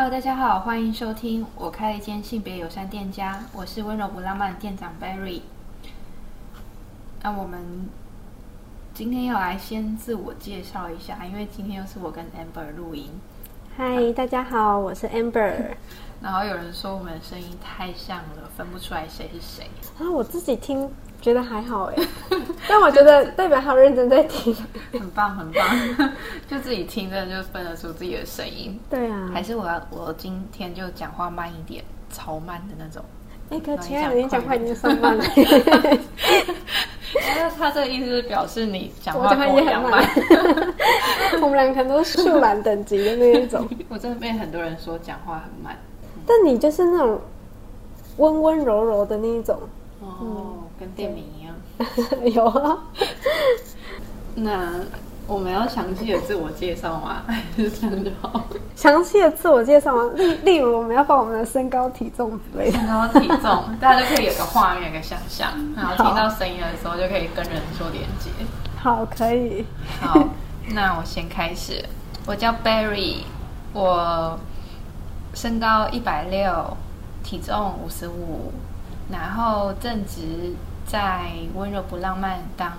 Hello，大家好，欢迎收听。我开了一间性别友善店家，我是温柔不浪漫的店长 Berry。那我们今天要来先自我介绍一下，因为今天又是我跟 Amber 录音。嗨，大家好，我是 Amber。然后有人说我们的声音太像了，分不出来谁是谁。然后，我自己听觉得还好哎，但我觉得代表他认真在听，很棒很棒，就自己听真的就分得出自己的声音。对啊，还是我要我今天就讲话慢一点，超慢的那种。哎，可亲爱的，你讲话已经算慢了。那 他这个意思是表示你讲话跟我一样慢。我们两个都是树懒等级的那一种。我真的被很多人说讲话很慢，但你就是那种温温柔柔的那一种。哦，嗯、跟店名一样。有啊。那我们要详细的自我介绍吗？还是这样就好？详细的自我介绍吗？例例如，我们要放我们的身高体重之类的。身高体重，大家就可以有个画面，有个想象，然后听到声音的时候就可以跟人做连接。好，可以。好。那我先开始，我叫 Berry，我身高一百六，体重五十五，然后正值在温柔不浪漫当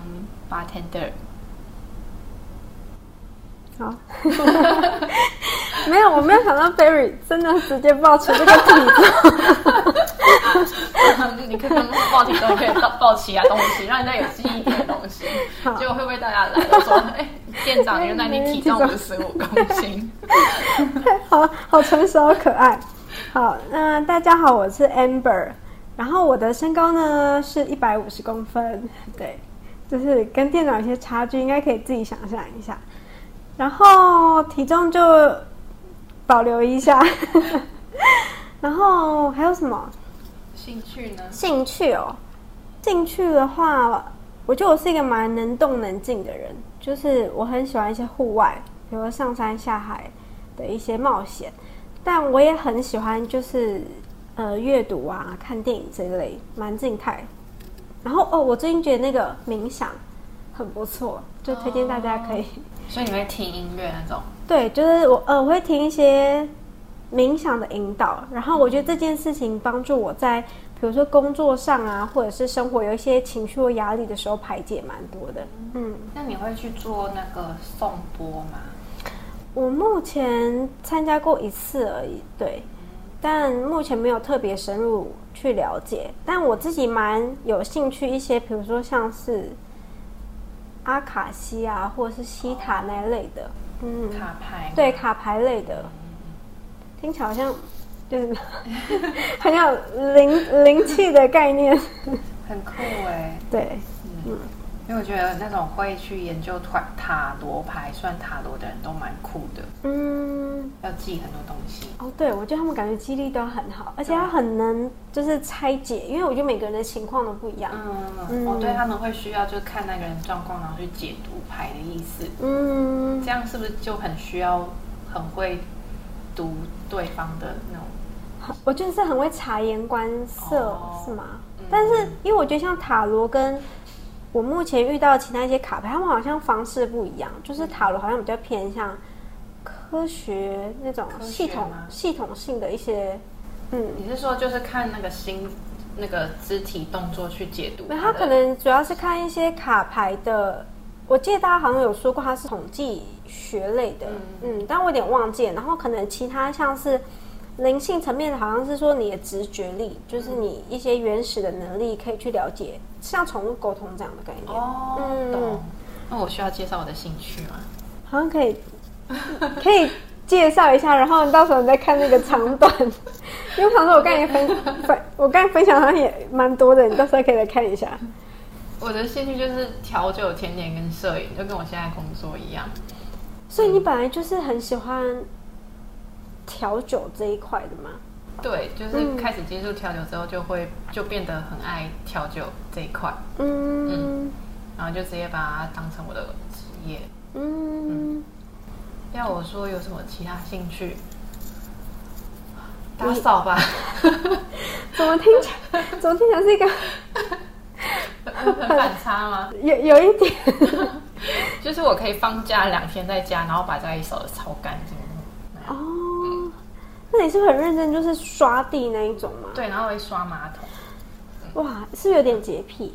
bartender。好，没有，我没有想到 Berry 真的直接抱起这个体重。你可以跟报体重，可以报报其他东西，让人家有记忆点的东西。好结果会不会大家来都说，哎、欸，店长，原来你体重五十五公斤？好好成熟，好可爱。好，那大家好，我是 Amber，然后我的身高呢是一百五十公分，对，就是跟店长有些差距，应该可以自己想象一下。然后体重就保留一下，然后还有什么？兴趣呢？兴趣哦，兴趣的话，我觉得我是一个蛮能动能静的人，就是我很喜欢一些户外，比如上山下海的一些冒险，但我也很喜欢就是呃阅读啊、看电影这一类，蛮静态。然后哦，我最近觉得那个冥想很不错，就推荐大家可以。哦，所以你会听音乐那种？对，就是我呃我会听一些。冥想的引导，然后我觉得这件事情帮助我在，比如说工作上啊，或者是生活有一些情绪或压力的时候排解蛮多的。嗯，那你会去做那个颂钵吗？我目前参加过一次而已，对，但目前没有特别深入去了解。但我自己蛮有兴趣一些，比如说像是阿卡西啊，或者是西塔那类的，嗯，卡牌，对，卡牌类的。听起来好像，就是 很有灵灵气的概念，很酷哎。对，嗯，因为我觉得那种会去研究塔塔罗牌、算塔罗的人都蛮酷的。嗯，要记很多东西。哦，对，我觉得他们感觉记忆力都很好，而且他很能就是拆解，因为我觉得每个人的情况都不一样。嗯，哦，对，他们会需要就是看那个人状况，然后去解读牌的意思。嗯，这样是不是就很需要很会？读对方的那种，我觉得是很会察言观色，哦、是吗？嗯、但是因为我觉得像塔罗跟我目前遇到其他一些卡牌，他们好像方式不一样。就是塔罗好像比较偏向科学那种系统系统性的一些，嗯，你是说就是看那个心那个肢体动作去解读？那他可能主要是看一些卡牌的。我记得大家好像有说过，它是统计学类的，嗯，嗯，但我有点忘记了。然后可能其他像是灵性层面的，好像是说你的直觉力，就是你一些原始的能力，可以去了解，像宠物沟通这样的概念。哦，嗯，懂。那我需要介绍我的兴趣吗？好像可以，可以介绍一下，然后到时候你再看那个长短。因为我想说，我刚才分分，我刚才分享好像也蛮多的，你到时候可以来看一下。我的兴趣就是调酒、甜点跟摄影，就跟我现在工作一样。所以你本来就是很喜欢调酒这一块的吗？对，就是开始接触调酒之后，就会就变得很爱调酒这一块。嗯嗯，然后就直接把它当成我的职业。嗯，嗯，要我说有什么其他兴趣？打扫吧。怎么听起来？怎么听起来是一个？很反差吗？有有一点，就是我可以放假两天在家，然后把家里扫的超干净。你是不是很认真，就是刷地那一种吗？对，然后会刷马桶。哇，是不是有点洁癖？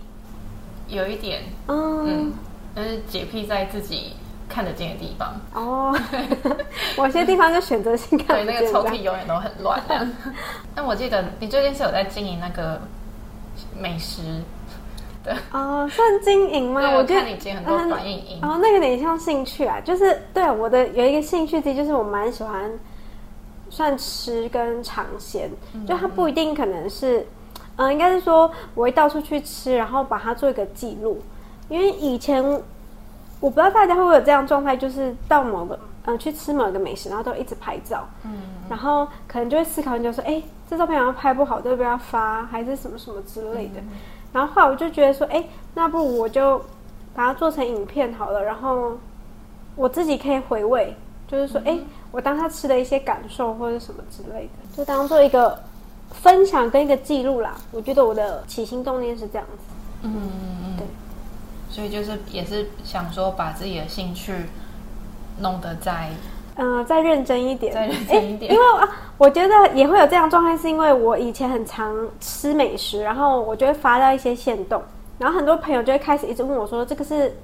有一点，嗯，嗯，但是洁癖在自己看得见的地方。哦，某些地方就选择性看。对，那个抽屉永远都很乱。但我记得你最近是有在经营那个美食的哦，算经营吗？我看你剪很多短影音。哦，那个有点像兴趣啊，就是对我的有一个兴趣之一，就是我蛮喜欢算吃跟尝鲜，就它不一定可能是。嗯，应该是说我会到处去吃，然后把它做一个记录。因为以前我不知道大家会不会有这样状态，就是到某个嗯去吃某个美食，然后都一直拍照，嗯，然后可能就会思考，就说，哎，这照片好像拍不好，要不要发，还是什么什么之类的。嗯、然后后来我就觉得说，哎，那不如我就把它做成影片好了，然后我自己可以回味，就是说，哎，我当他吃的一些感受或者什么之类的，就当做一个。分享跟一个记录啦，我觉得我的起心动念是这样子。嗯嗯嗯，对。所以就是也是想说把自己的兴趣弄得再嗯、呃、再认真一点，再认真一点。因为啊，我觉得也会有这样状态，是因为我以前很常吃美食，然后我就会发到一些限动，然后很多朋友就会开始一直问我说这个是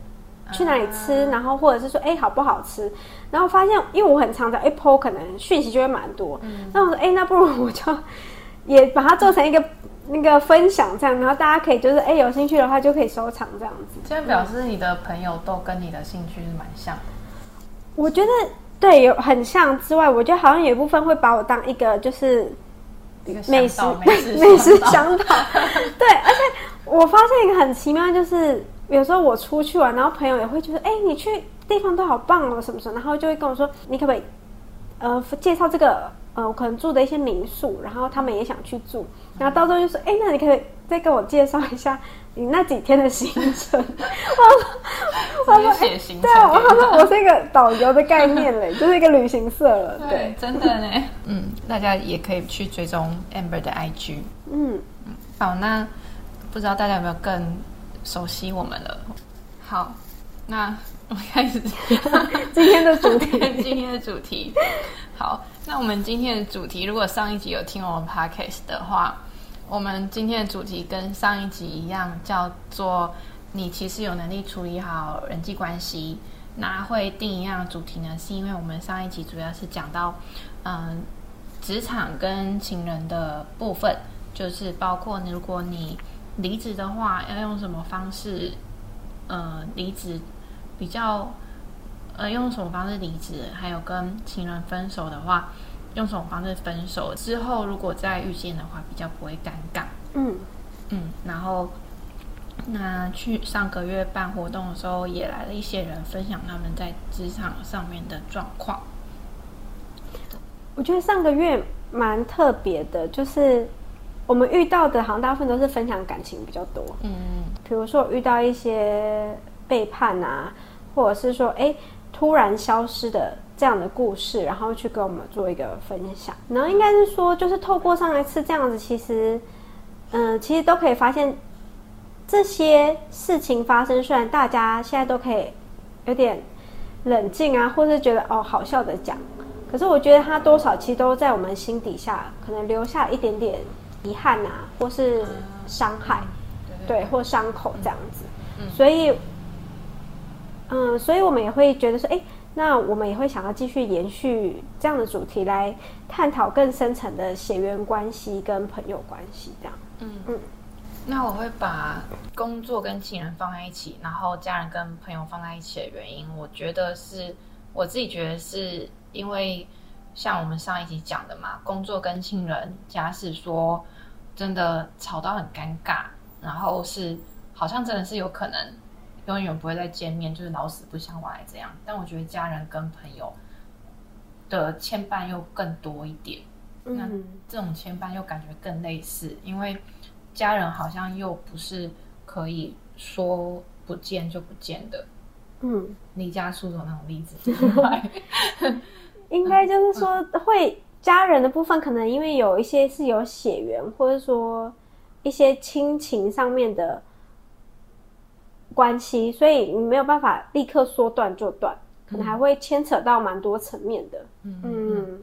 去哪里吃，啊、然后或者是说哎好不好吃，然后发现因为我很常在 Apple，可能讯息就会蛮多，嗯、那我说哎那不如我就。也把它做成一个 那个分享这样，然后大家可以就是哎有兴趣的话就可以收藏这样子。这样表示你的朋友都跟你的兴趣是蛮像的。我觉得对，有很像之外，我觉得好像有一部分会把我当一个就是美食美食美食向导。对，而且我发现一个很奇妙，就是有时候我出去玩，然后朋友也会觉得哎你去地方都好棒哦什么什么，然后就会跟我说你可不可以呃介绍这个。呃，我可能住的一些民宿，然后他们也想去住，然后到时候就说：“哎、嗯，那你可以再跟我介绍一下你那几天的行程。”我说：“写行程。”对啊，我说：“我是一个导游的概念嘞，就是一个旅行社了。对 ”对，真的呢。嗯，大家也可以去追踪 Amber 的 IG。嗯嗯，好，那不知道大家有没有更熟悉我们了？好，那我们开始 今天的主题。今天的主题，好。那我们今天的主题，如果上一集有听我们 podcast 的话，我们今天的主题跟上一集一样，叫做“你其实有能力处理好人际关系”。那会定一样的主题呢，是因为我们上一集主要是讲到，嗯，职场跟情人的部分，就是包括你如果你离职的话，要用什么方式，呃，离职比较。呃，用什么方式离职？还有跟情人分手的话，用什么方式分手？之后如果再遇见的话，比较不会尴尬。嗯嗯，然后那去上个月办活动的时候，也来了一些人分享他们在职场上面的状况。我觉得上个月蛮特别的，就是我们遇到的，好像大部分都是分享感情比较多。嗯，比如说我遇到一些背叛啊，或者是说，哎。突然消失的这样的故事，然后去跟我们做一个分享。然后应该是说，就是透过上一次这样子，其实，嗯、呃，其实都可以发现这些事情发生。虽然大家现在都可以有点冷静啊，或是觉得哦好笑的讲，可是我觉得它多少其实都在我们心底下，可能留下一点点遗憾啊，或是伤害，对，或伤口这样子。所以。嗯，所以我们也会觉得说，哎，那我们也会想要继续延续这样的主题来探讨更深层的血缘关系跟朋友关系，这样。嗯嗯，那我会把工作跟情人放在一起，然后家人跟朋友放在一起的原因，我觉得是我自己觉得是因为像我们上一集讲的嘛，工作跟亲人，假使说真的吵到很尴尬，然后是好像真的是有可能。永远不会再见面，就是老死不相往来这样。但我觉得家人跟朋友的牵绊又更多一点。嗯，那这种牵绊又感觉更类似，因为家人好像又不是可以说不见就不见的。嗯，离家出走那种例子。应该就是说，会家人的部分，可能因为有一些是有血缘，或者说一些亲情上面的。关系，所以你没有办法立刻说断就断，可能还会牵扯到蛮多层面的。嗯，嗯，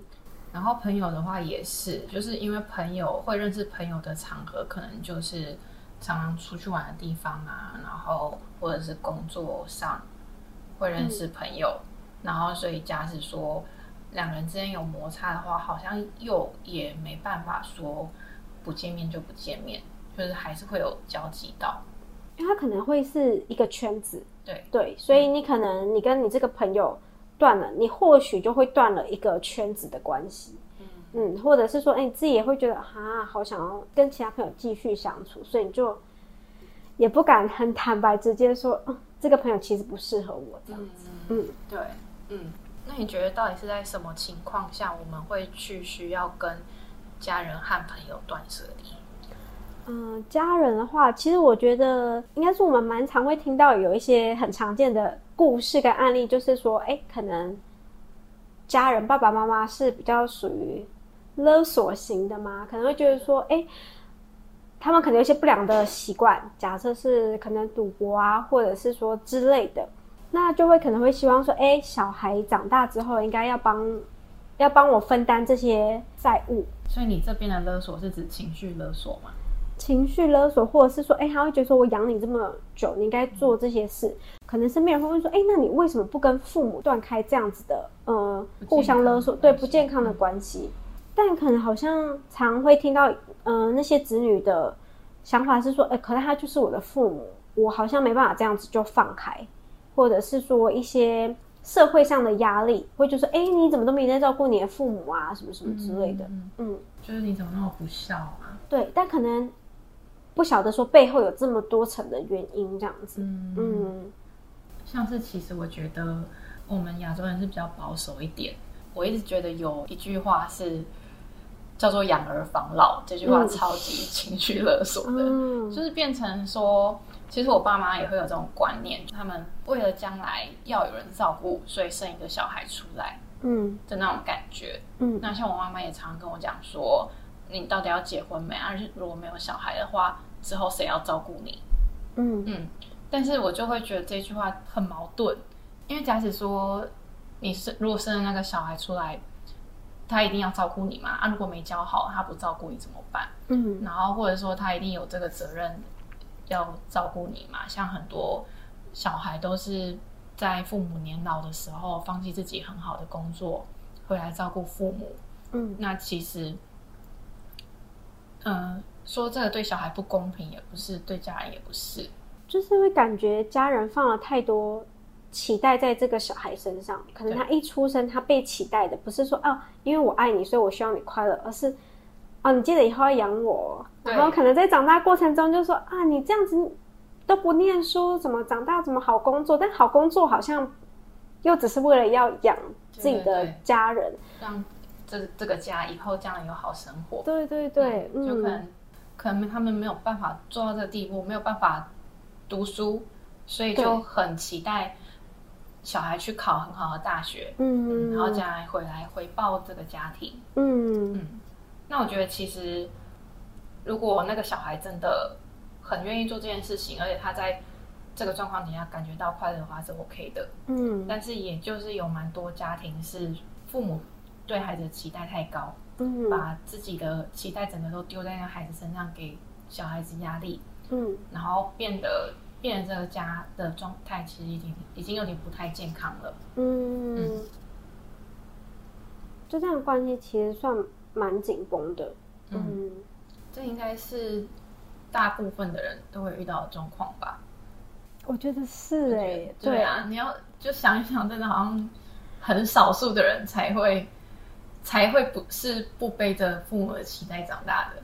然后朋友的话也是，就是因为朋友会认识朋友的场合，可能就是常常出去玩的地方啊，然后或者是工作上会认识朋友，嗯、然后所以家是说两人之间有摩擦的话，好像又也没办法说不见面就不见面，就是还是会有交集到，因为他可能会是一个圈子，对。对，所以你可能你跟你这个朋友。断了，你或许就会断了一个圈子的关系，嗯，嗯，或者是说，哎，你自己也会觉得啊，好想要跟其他朋友继续相处，所以你就也不敢很坦白直接说，嗯，这个朋友其实不适合我这样子，嗯，嗯。对，嗯，那你觉得到底是在什么情况下我们会去需要跟家人和朋友断舍离？嗯，家人的话，其实我觉得应该是我们蛮常会听到有一些很常见的故事跟案例，就是说，哎，可能家人爸爸妈妈是比较属于勒索型的嘛，可能会觉得说，哎，他们可能有些不良的习惯，假设是可能赌博啊，或者是说之类的，那就会可能会希望说，哎，小孩长大之后应该要帮要帮我分担这些债务。所以你这边的勒索是指情绪勒索吗？情绪勒索，或者是说，哎，他会觉得说，我养你这么久，你应该做这些事。可能身边人会问说，哎，那你为什么不跟父母断开这样子的，呃，互相勒索，对不健康的关系？嗯、但可能好像常会听到，呃，那些子女的想法是说，哎，可能他就是我的父母，我好像没办法这样子就放开，或者是说一些社会上的压力，会就说，哎，你怎么都没在照顾你的父母啊，什么什么之类的，嗯，嗯就是你怎么那么不孝啊？对，但可能。不晓得说背后有这么多层的原因，这样子。嗯，嗯，像是其实我觉得我们亚洲人是比较保守一点。我一直觉得有一句话是叫做“养儿防老”，这句话超级情绪勒索的，嗯、就是变成说，其实我爸妈也会有这种观念，他们为了将来要有人照顾，所以生一个小孩出来，嗯，的那种感觉。嗯，那像我妈妈也常常跟我讲说，你到底要结婚没？而且如果没有小孩的话。之后谁要照顾你？嗯嗯，但是我就会觉得这句话很矛盾，因为假使说你生如果生了那个小孩出来，他一定要照顾你嘛？啊，如果没教好，他不照顾你怎么办？嗯，然后或者说他一定有这个责任要照顾你嘛？像很多小孩都是在父母年老的时候放弃自己很好的工作，回来照顾父母。嗯，那其实，嗯、呃。说这个对小孩不公平，也不是对家人，也不是，就是会感觉家人放了太多期待在这个小孩身上。可能他一出生，他被期待的不是说哦，因为我爱你，所以我希望你快乐，而是啊，你记得以后要养我。然后可能在长大过程中就说啊，你这样子都不念书，怎么长大怎么好工作？但好工作好像又只是为了要养自己的家人，让这这个家以后将来有好生活。对对对，嗯，就可能。可能他们没有办法做到这个地步，没有办法读书，所以就很期待小孩去考很好的大学，嗯，然后将来回来回报这个家庭，嗯嗯。那我觉得其实，如果那个小孩真的很愿意做这件事情，而且他在这个状况底下感觉到快乐的话，是 OK 的，嗯。但是也就是有蛮多家庭是父母对孩子的期待太高。嗯，把自己的期待整个都丢在那孩子身上，给小孩子压力，嗯，然后变得变得这个家的状态其实已经已经有点不太健康了，嗯，嗯，就这样的关系其实算蛮紧绷的，嗯，嗯，这应该是大部分的人都会遇到的状况吧？我觉得是哎、欸，对啊，你要就想一想，真的好像很少数的人才会。才会不是不背着父母的期待长大的，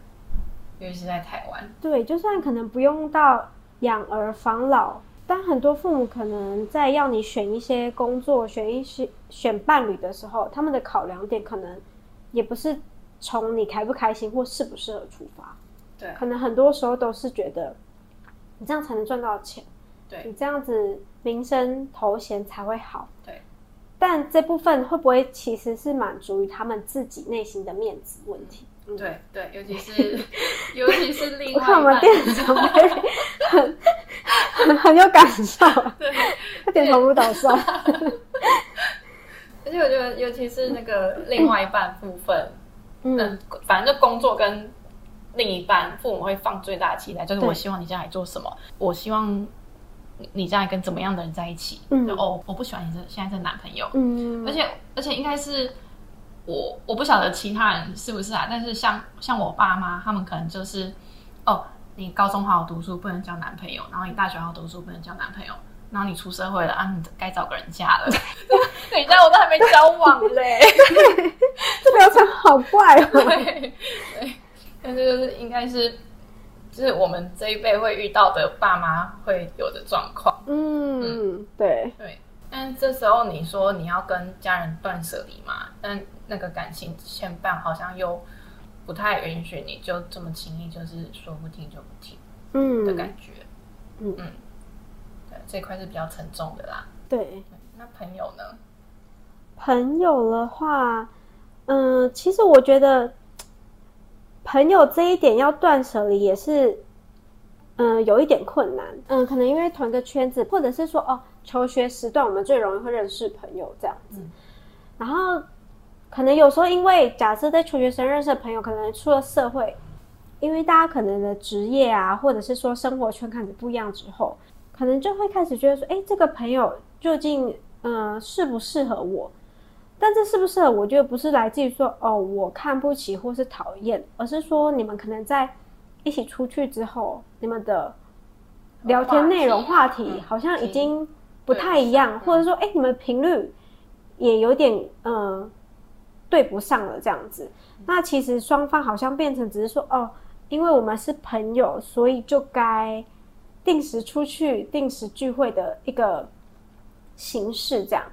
尤其是在台湾。对，就算可能不用到养儿防老，但很多父母可能在要你选一些工作、选一些选伴侣的时候，他们的考量点可能也不是从你开不开心或适不适合出发。对，可能很多时候都是觉得你这样才能赚到钱，对，你这样子名声头衔才会好。对。但这部分会不会其实是满足于他们自己内心的面子问题？嗯、对对，尤其是 尤其是另外一半，我看我们店长 很很很有感受，对，他点头如捣蒜。而且我觉得，尤其是那个另外一半部分，嗯，嗯，反正就工作跟另一半父母会放最大的期待，就是我希望你将来做什么，我希望你将来跟怎么样的人在一起。嗯，就哦，我不喜欢你这现在这男朋友。嗯，而且而且应该是我我不晓得其他人是不是啊，但是像像我爸妈，他们可能就是哦，你高中好好读书不能交男朋友，然后你大学好好读书不能交男朋友。然后你出社会了啊，你该找个人嫁了。等一下我都还没交往嘞，这流程好怪哦。对，但是就是应该是，就是我们这一辈会遇到的爸妈会有的状况。嗯，嗯对对。但这时候你说你要跟家人断舍离嘛？但那个感情牵绊好像又不太允许你就这么轻易，就是说不听就不听，嗯的感觉。嗯嗯。这块是比较沉重的啦。对，那朋友呢？朋友的话，嗯，其实我觉得朋友这一点要断舍离也是，嗯，有一点困难。嗯，可能因为同一个圈子，或者是说哦，求学时段我们最容易会认识朋友这样子。嗯、然后，可能有时候因为假设在求学生认识的朋友，可能出了社会，因为大家可能的职业啊，或者是说生活圈开始不一样之后。可能就会开始觉得说，哎，这个朋友究竟，嗯、呃，适不适合我？但这适不适合我，觉得不是来自于说，哦，我看不起或是讨厌，而是说你们可能在一起出去之后，你们的聊天内容、话题好像已经不太一样，或者说，哎，你们频率也有点，嗯、呃，对不上了这样子。那其实双方好像变成只是说，哦，因为我们是朋友，所以就该。定时出去、定时聚会的一个形式，这样。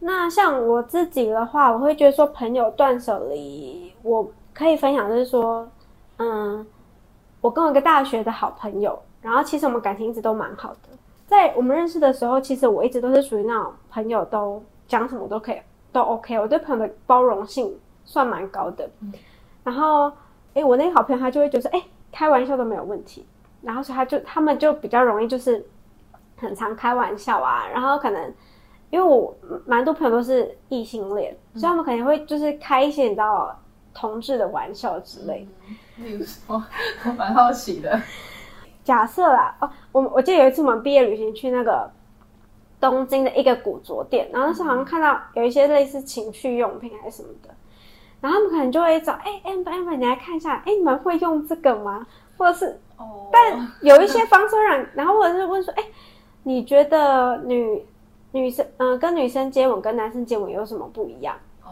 那像我自己的话，我会觉得说，朋友断舍离，我可以分享就是说，嗯，我跟我一个大学的好朋友，然后其实我们感情一直都蛮好的。在我们认识的时候，其实我一直都是属于那种朋友都讲什么都可以，都 OK。我对朋友的包容性算蛮高的。然后，诶，我那个好朋友他就会觉得，诶，开玩笑都没有问题。然后所以他就他们就比较容易就是很常开玩笑啊，然后可能因为我蛮多朋友都是异性恋，嗯、所以他们可能会就是开一些你知道同志的玩笑之类的。例如说，我蛮好奇的。假设啦，哦，我我记得有一次我们毕业旅行去那个东京的一个古着店，然后那时候好像看到有一些类似情趣用品还是什么的，然后他们可能就会找哎，amber amber，你来看一下，哎，你们会用这个吗？或者是？但有一些方式让，然后或者是问说，哎，你觉得女女生，嗯、呃，跟女生接吻跟男生接吻有什么不一样？哦，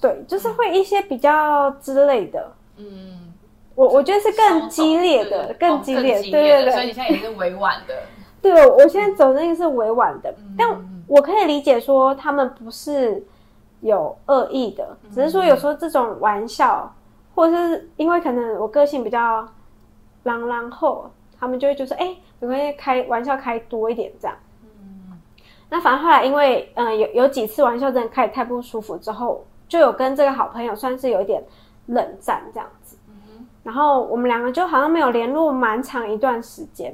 对，就是会一些比较之类的。嗯，我我觉得是更激烈的，更激烈，对对对。所以你现在也是委婉的。对，我现在走那个是委婉的，嗯、但我可以理解说他们不是有恶意的，只是说有时候这种玩笑，或者是因为可能我个性比较。然然后他们就会就说：“哎，没关系开玩笑开多一点这样。”嗯，那反正后来因为嗯、呃、有有几次玩笑真的开得太不舒服之后，就有跟这个好朋友算是有一点冷战这样子。嗯哼，然后我们两个就好像没有联络蛮长一段时间。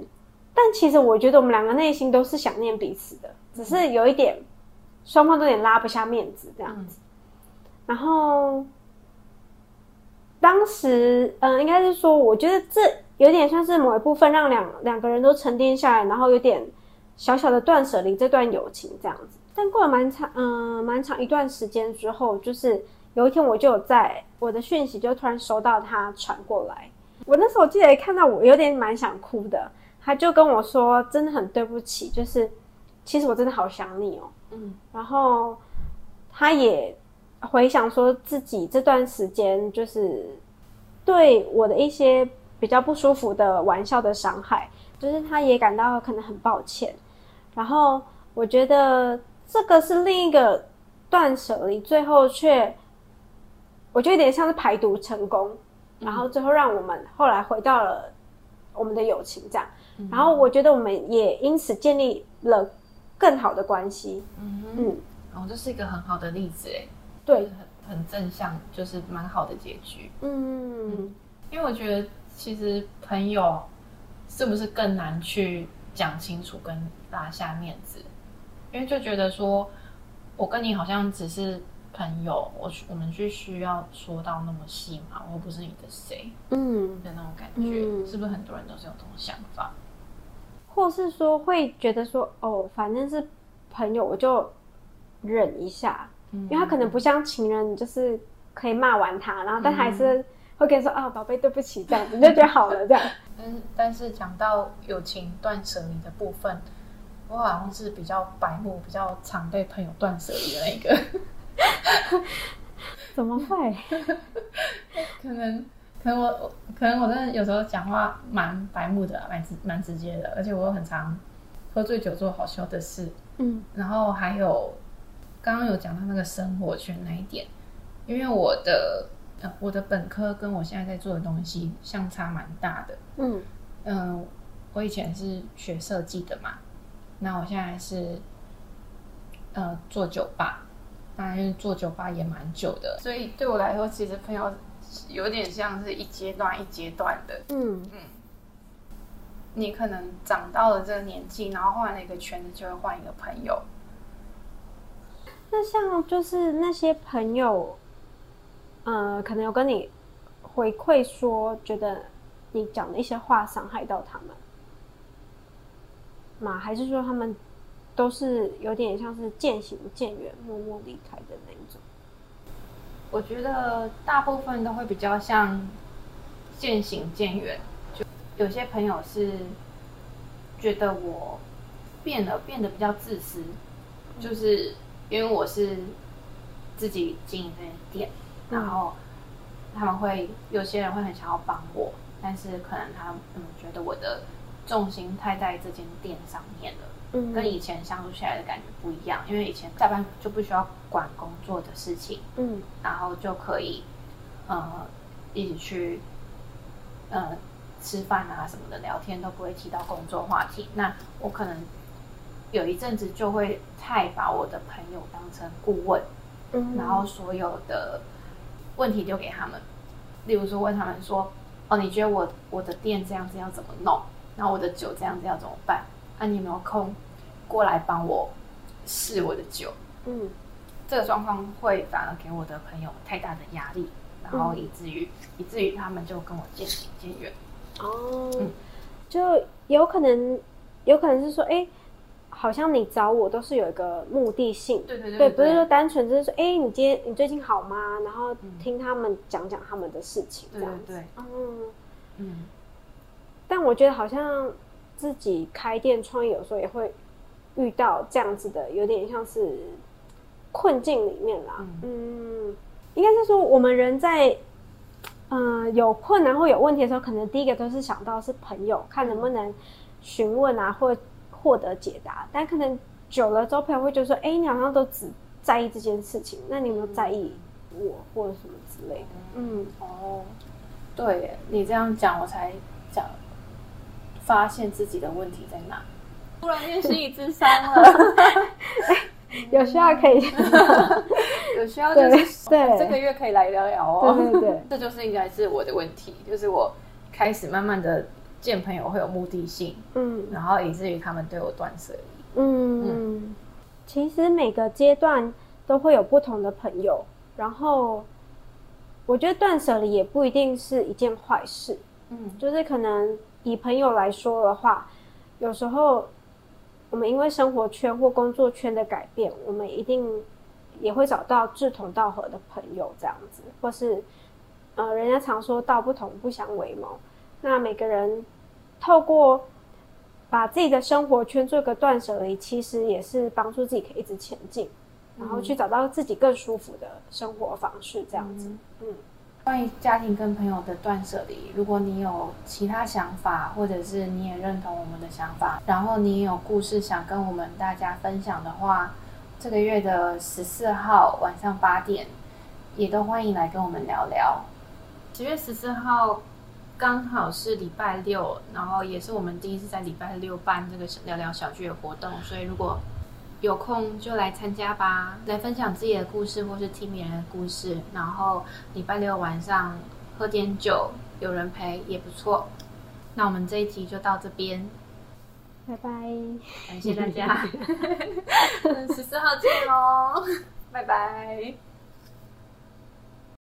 但其实我觉得我们两个内心都是想念彼此的，只是有一点双方都有点拉不下面子这样子。嗯、然后当时嗯、呃，应该是说，我觉得这。有点像是某一部分让两两个人都沉淀下来，然后有点小小的断舍离这段友情这样子。但过了蛮长，嗯，蛮长一段时间之后，就是有一天我就有在我的讯息就突然收到他传过来。我那时候我记得看到我有点蛮想哭的，他就跟我说真的很对不起，就是其实我真的好想你哦。嗯，然后他也回想说自己这段时间就是对我的一些。比较不舒服的玩笑的伤害，就是他也感到可能很抱歉。然后我觉得这个是另一个断舍离，最后却我觉得有点像是排毒成功，然后最后让我们后来回到了我们的友情这样。然后我觉得我们也因此建立了更好的关系。嗯嗯，然后这是一个很好的例子，哎，对，很很正向，就是蛮好的结局。嗯，嗯，因为我觉得。其实朋友是不是更难去讲清楚跟拉下面子？因为就觉得说，我我跟你好像只是朋友，我我们去需要说到那么细嘛，我又不是你的谁，嗯的那种感觉，嗯、是不是很多人都是有这种想法？或是说会觉得说哦，反正是朋友，我就忍一下，嗯、因为他可能不像情人，就是可以骂完他，然后但还是会跟你说啊，宝贝，对不起，这样子就觉得好了这样。但但是讲到友情断舍离的部分，我好像是比较白目，比较常被朋友断舍离的那个。怎么会？可能。可能我可能我真的有时候讲话蛮白目的，蛮直蛮直接的，而且我又很常喝醉酒做好笑的事。嗯，然后还有刚刚有讲到那个生活圈那一点，因为我的呃我的本科跟我现在在做的东西相差蛮大的。嗯嗯、呃，我以前是学设计的嘛，那我现在是呃做酒吧，当然做酒吧也蛮久的，所以对我来说，其实朋友。有点像是一阶段一阶段的，嗯嗯，你可能长到了这个年纪，然后换了一个圈子，就会换一个朋友。那像就是那些朋友，呃，可能有跟你回馈说，觉得你讲的一些话伤害到他们吗？还是说他们都是有点像是渐行渐远、默默离开的那一种？我觉得大部分都会比较像渐行渐远，就有些朋友是觉得我变了，变得比较自私，就是因为我是自己经营这间店，然后他们会有些人会很想要帮我，但是可能他们觉得我的重心太在这间店上面了。跟以前相处起来的感觉不一样，因为以前下班就不需要管工作的事情，嗯，然后就可以，呃，一起去，呃，吃饭啊什么的，聊天都不会提到工作话题。那我可能有一阵子就会太把我的朋友当成顾问，嗯，然后所有的问题丢给他们，例如说问他们说，哦，你觉得我我的店这样子要怎么弄？然后我的酒这样子要怎么办？那、啊、你有没有空过来帮我试我的酒？嗯，这个状况会反而给我的朋友太大的压力，然后以至于、嗯、以至于他们就跟我渐行渐远。哦，嗯、就有可能有可能是说，哎，好像你找我都是有一个目的性，对对对，对，对，不是说单纯就是说，哎，你今天你最近好吗？然后听他们讲讲他们的事情，这样子。对，嗯嗯。但我觉得好像。自己开店创业，有时候也会遇到这样子的，有点像是困境里面啦。嗯，嗯，应该是说我们人在嗯、呃、有困难或有问题的时候，可能第一个都是想到是朋友，看能不能询问啊，或获得解答。但可能久了之后，朋友会觉得说：“哎、欸，你好像都只在意这件事情，那你有没有在意我或者什么之类的？”嗯，哦，对，你这样讲，我才讲。发现自己的问题在哪？突然间心理咨商了，有需要可以，有需要就是对，对这个月可以来聊聊哦。对对对，这就是应该是我的问题，就是我开始慢慢的见朋友会有目的性，嗯，然后以至于他们对我断舍离。嗯嗯，其实每个阶段都会有不同的朋友，然后我觉得断舍离也不一定是一件坏事，嗯，就是可能。以朋友来说的话，有时候我们因为生活圈或工作圈的改变，我们一定也会找到志同道合的朋友，这样子，或是呃，人家常说道不同不相为谋。那每个人透过把自己的生活圈做个断舍离，其实也是帮助自己可以一直前进，然后去找到自己更舒服的生活方式，这样子，嗯。嗯关于家庭跟朋友的断舍离，如果你有其他想法，或者是你也认同我们的想法，然后你也有故事想跟我们大家分享的话，这个月的十四号晚上八点，也都欢迎来跟我们聊聊。十月十四号刚好是礼拜六，然后也是我们第一次在礼拜六办这个聊聊小聚的活动，所以如果有空就来参加吧，来分享自己的故事，或是听别人的故事。然后礼拜六晚上喝点酒，有人陪也不错。那我们这一集就到这边。拜拜，感谢大家，十四号见喽，拜拜。